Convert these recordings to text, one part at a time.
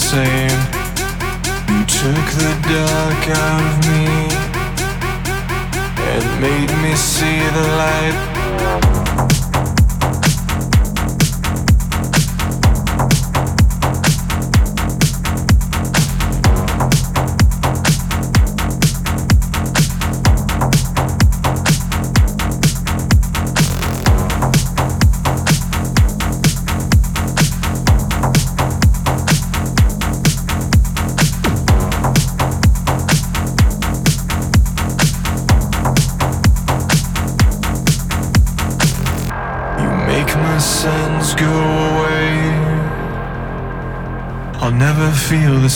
same. You took the dark out of me and made me see the light.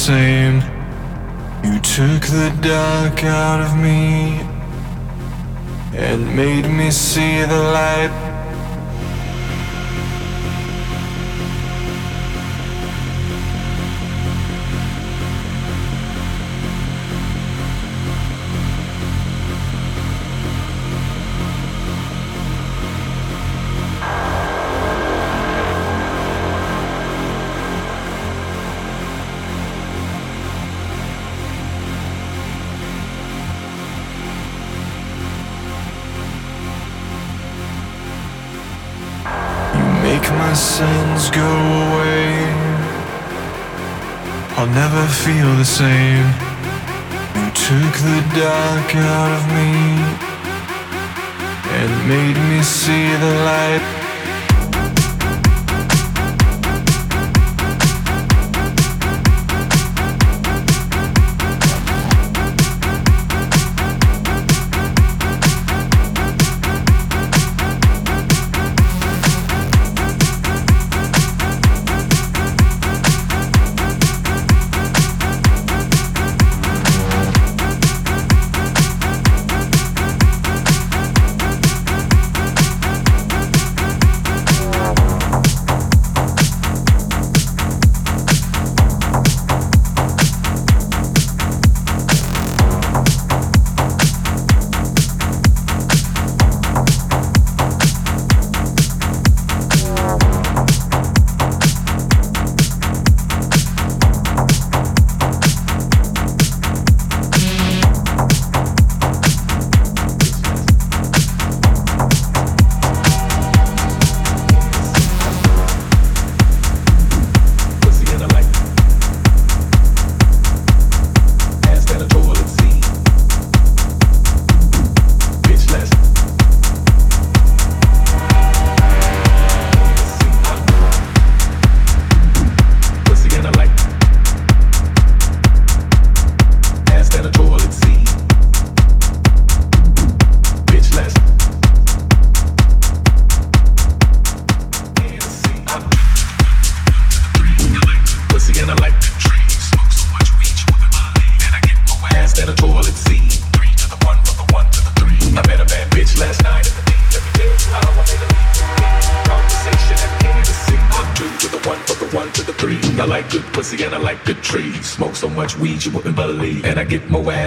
insane. You took the dark out of me and made me see the light.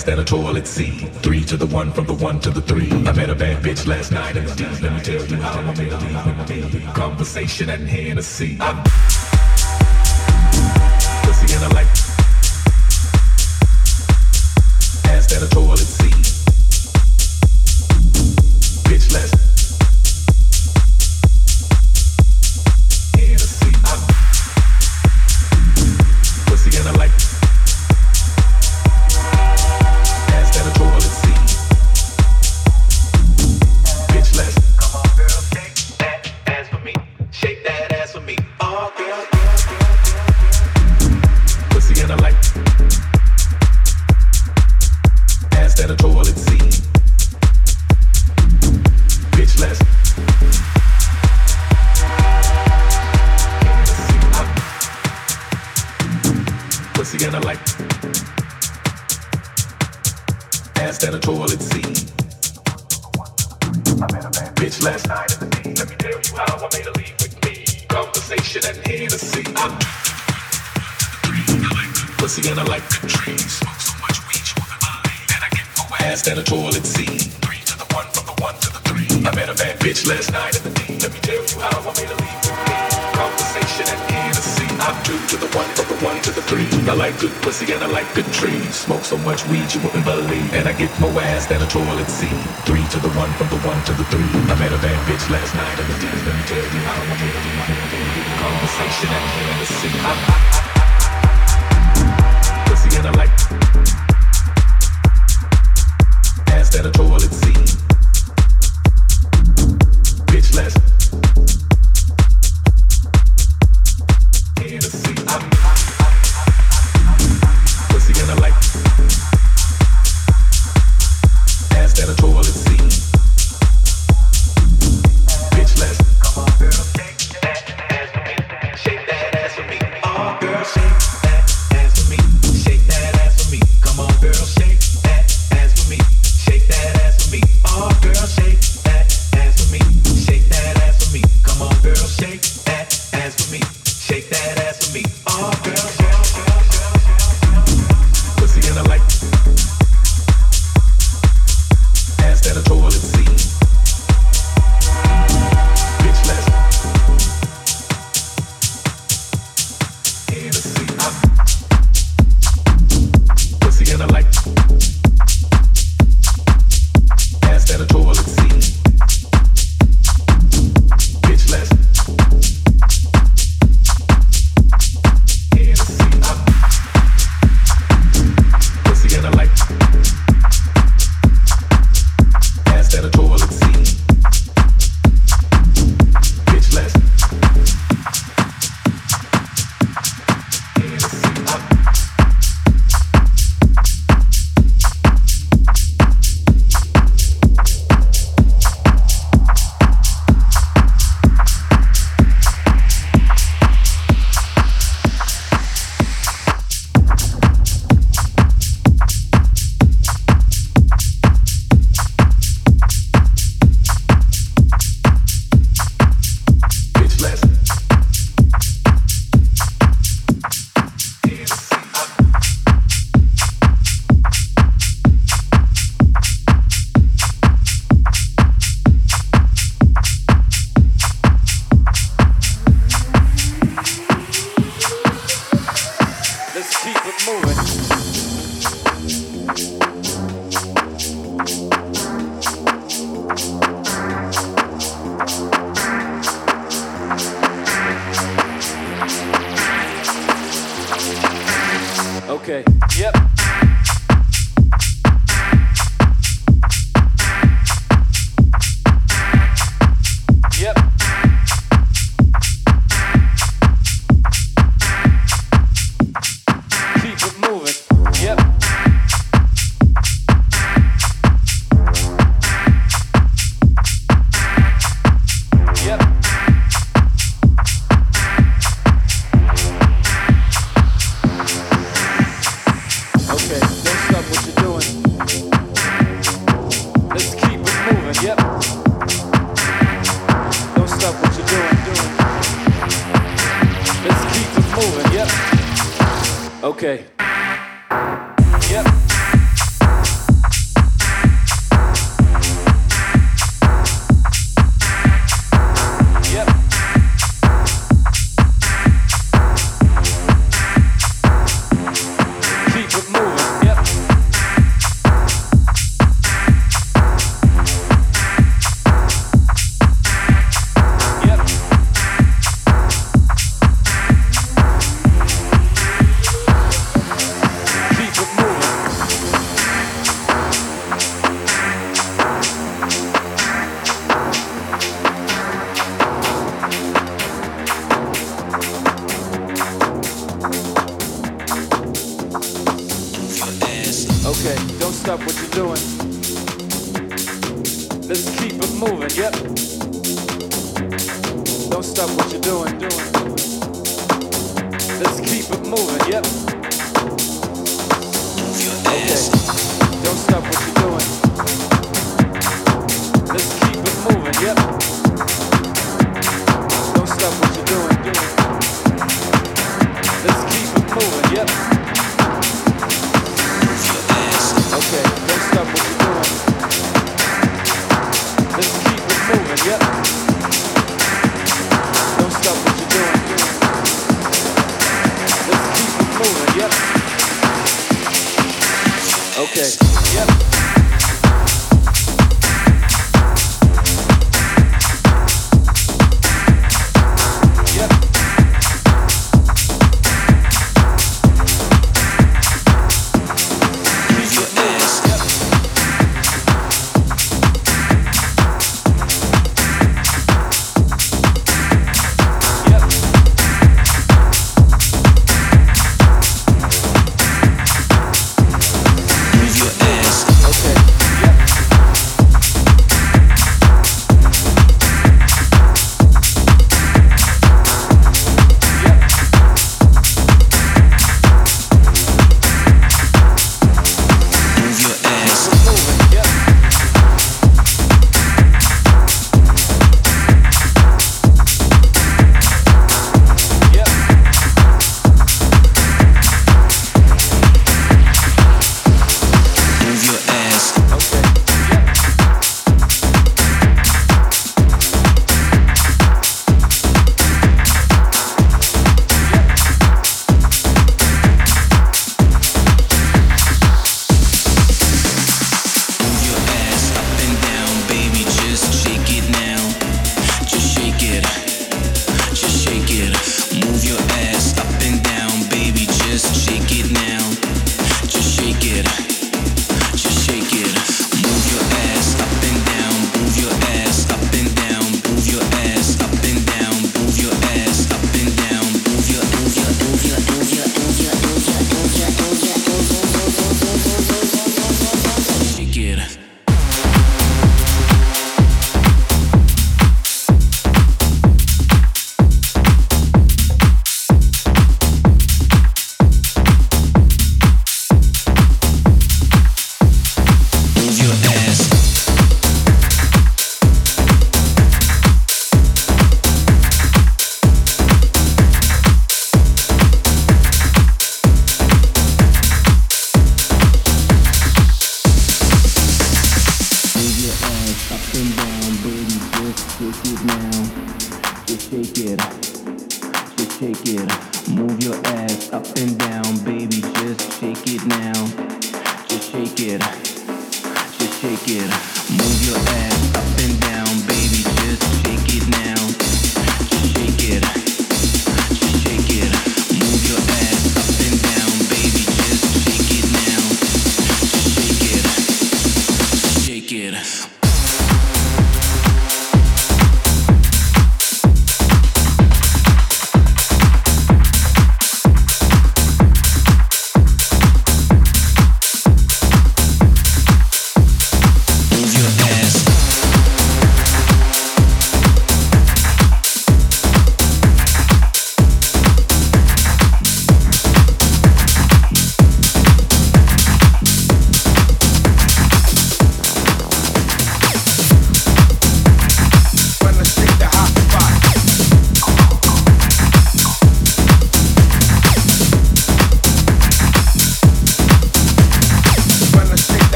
fast than a toilet seat. Three to the one, from the one to the three. I met a bad bitch last night in the deep. Let me tell you how I made a deep. Conversation and Hennessy. I'm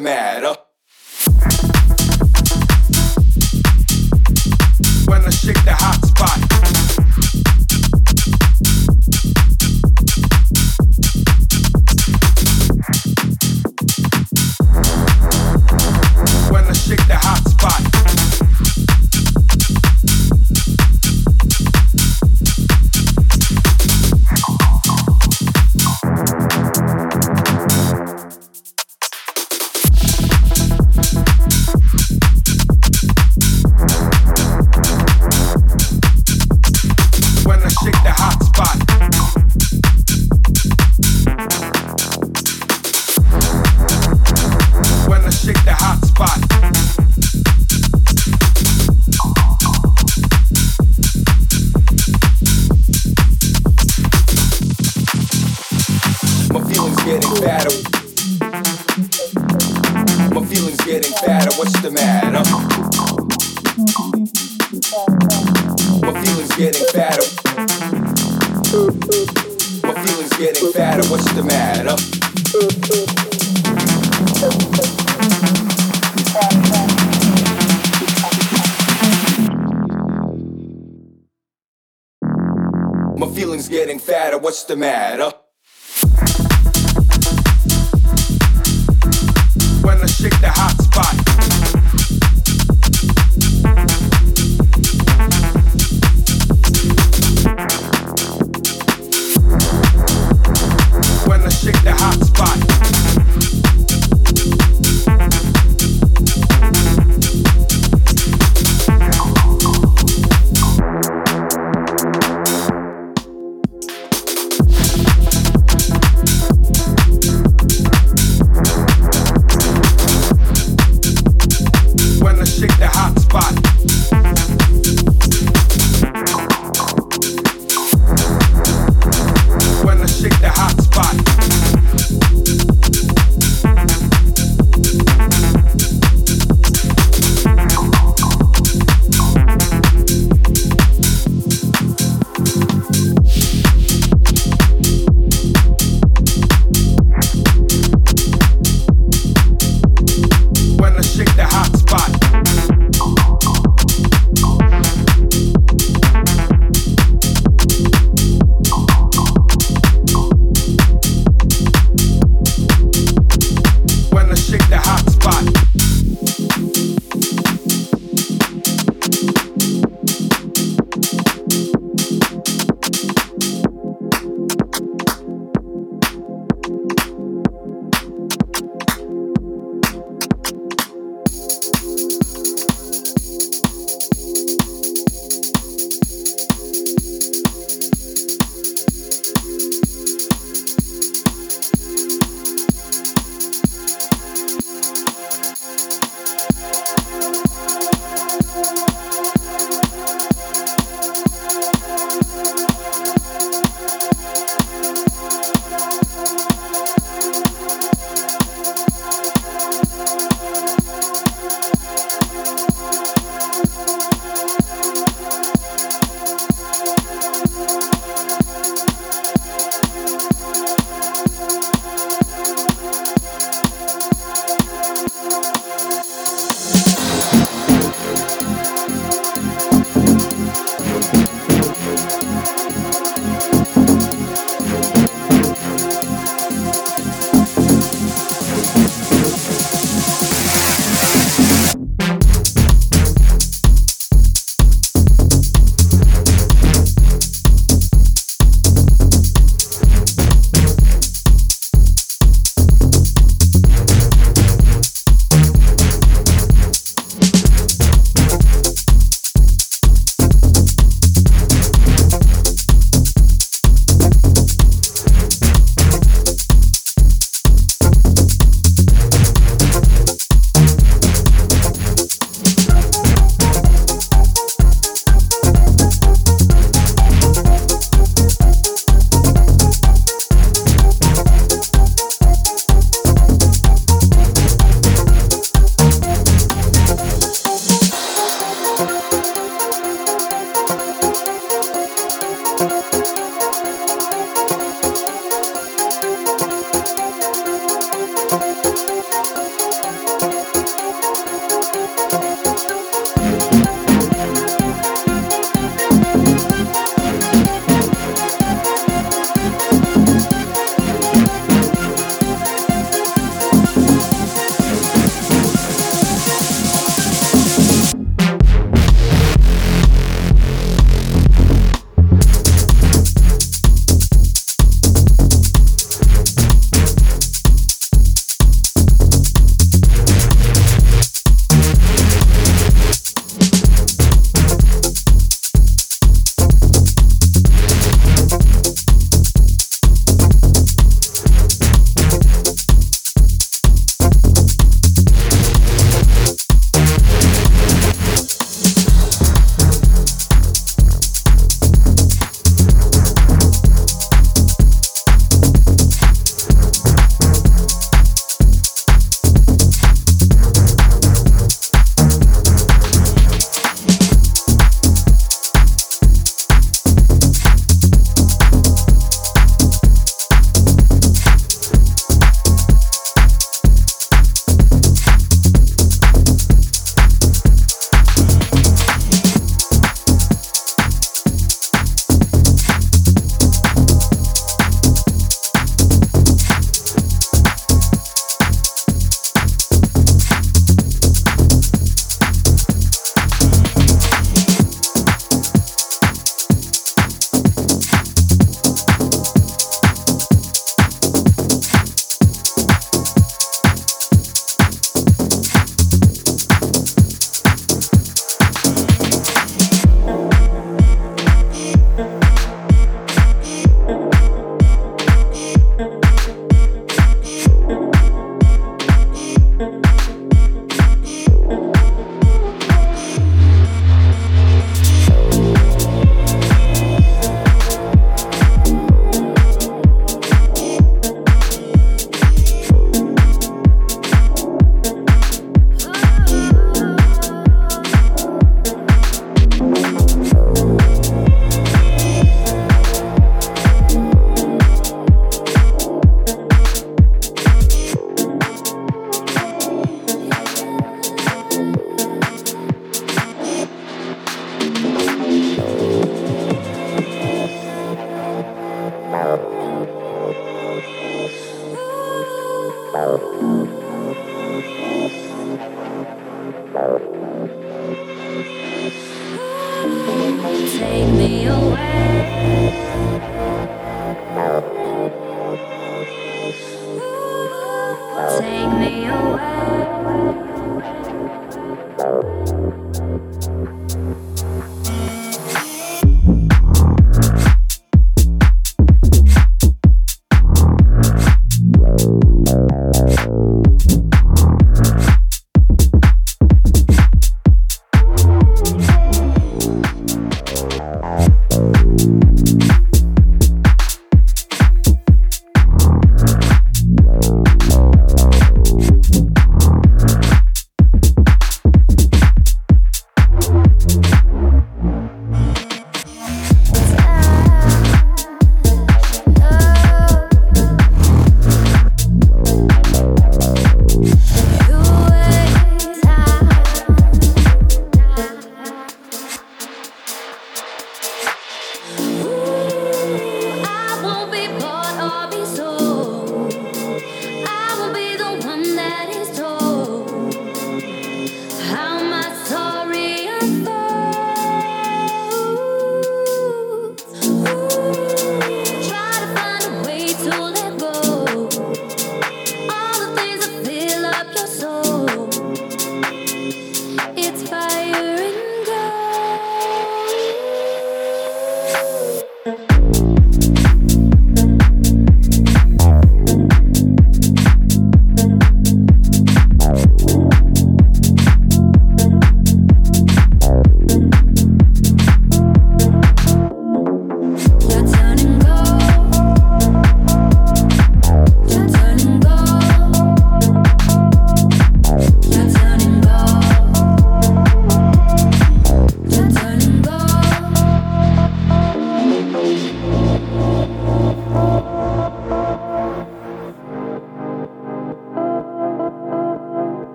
the matter? What's the matter? My feelings getting fatter. My feelings getting fatter. What's the matter? My feelings getting fatter. What's the matter?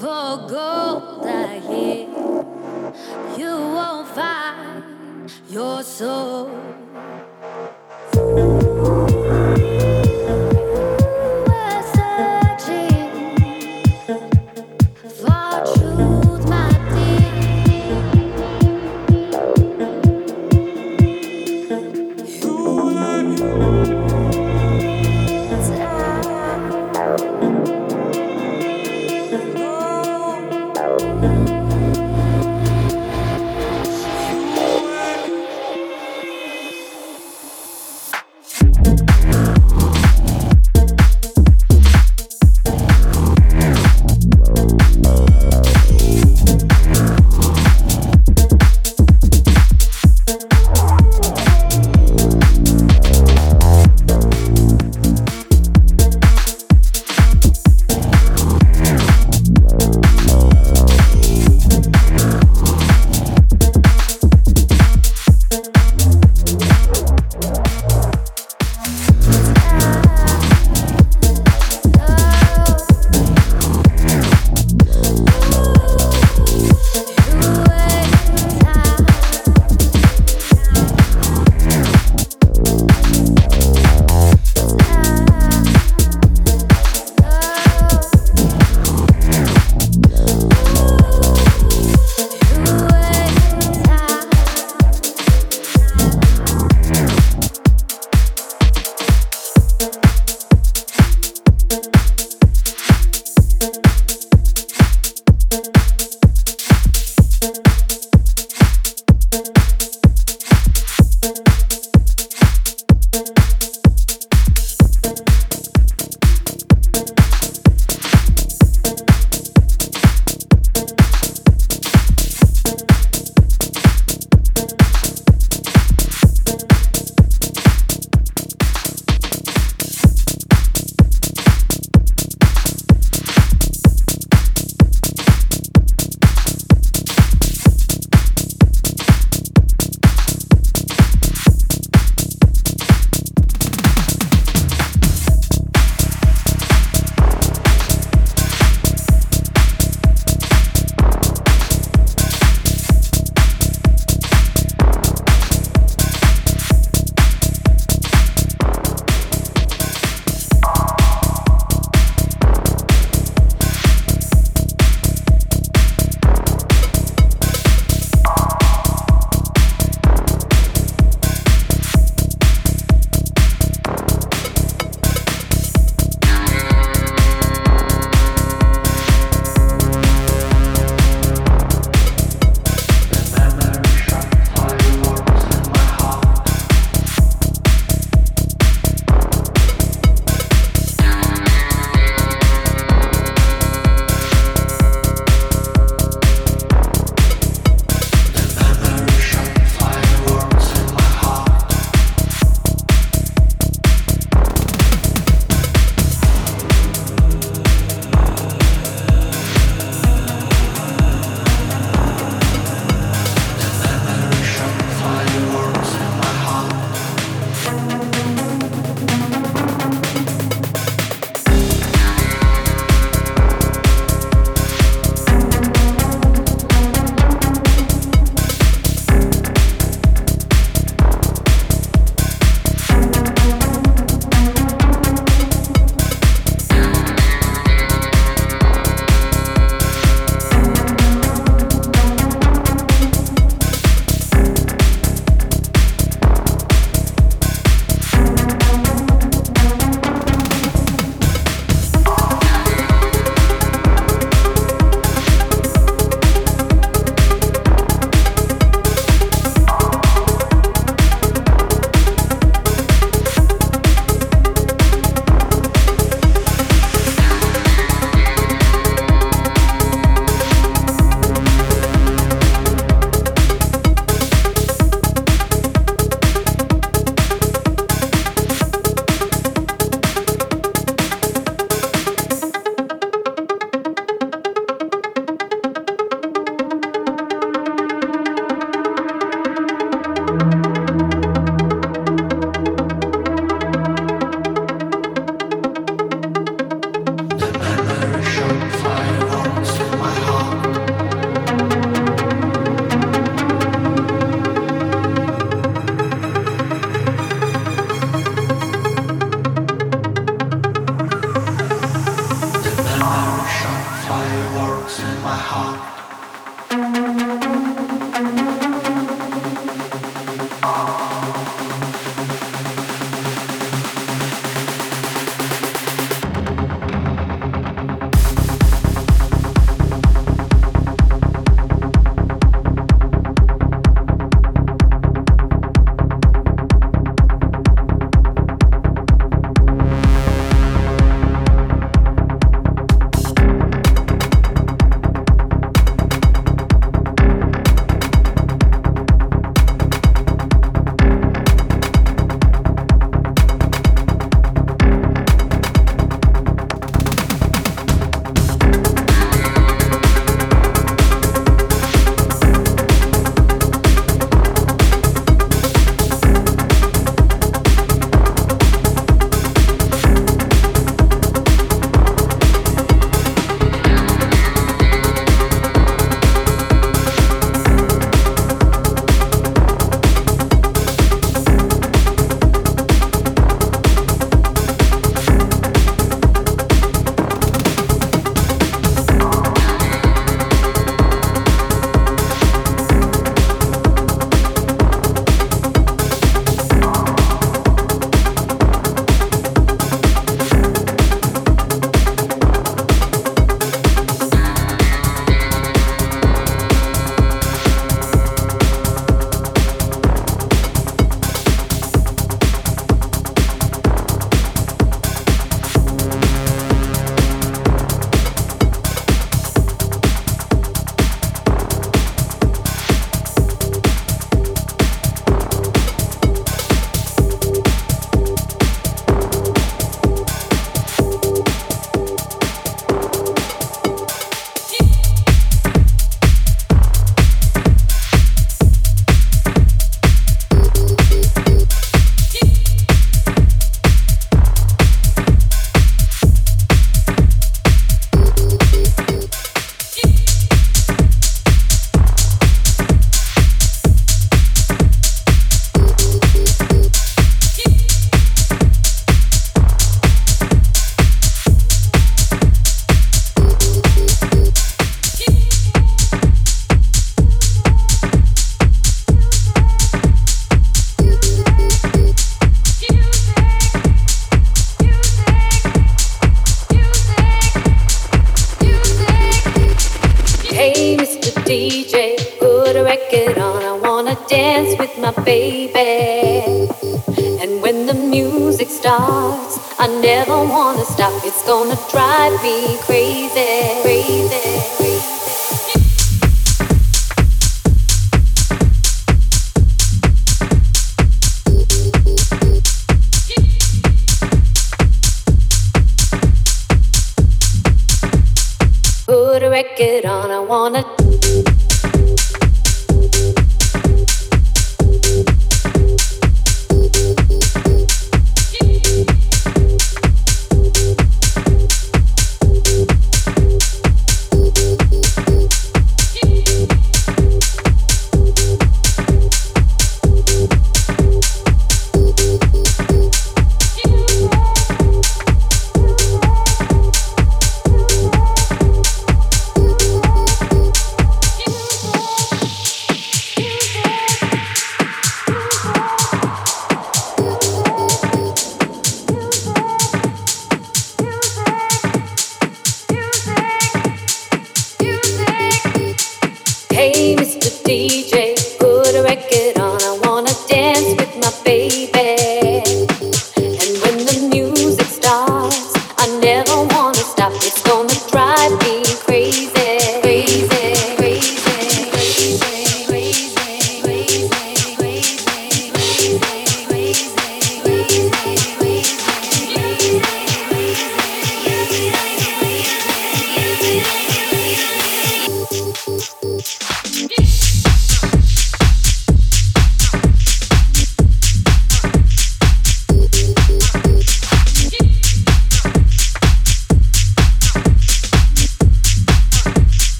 for gold I hear you won't find your soul.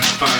Bye.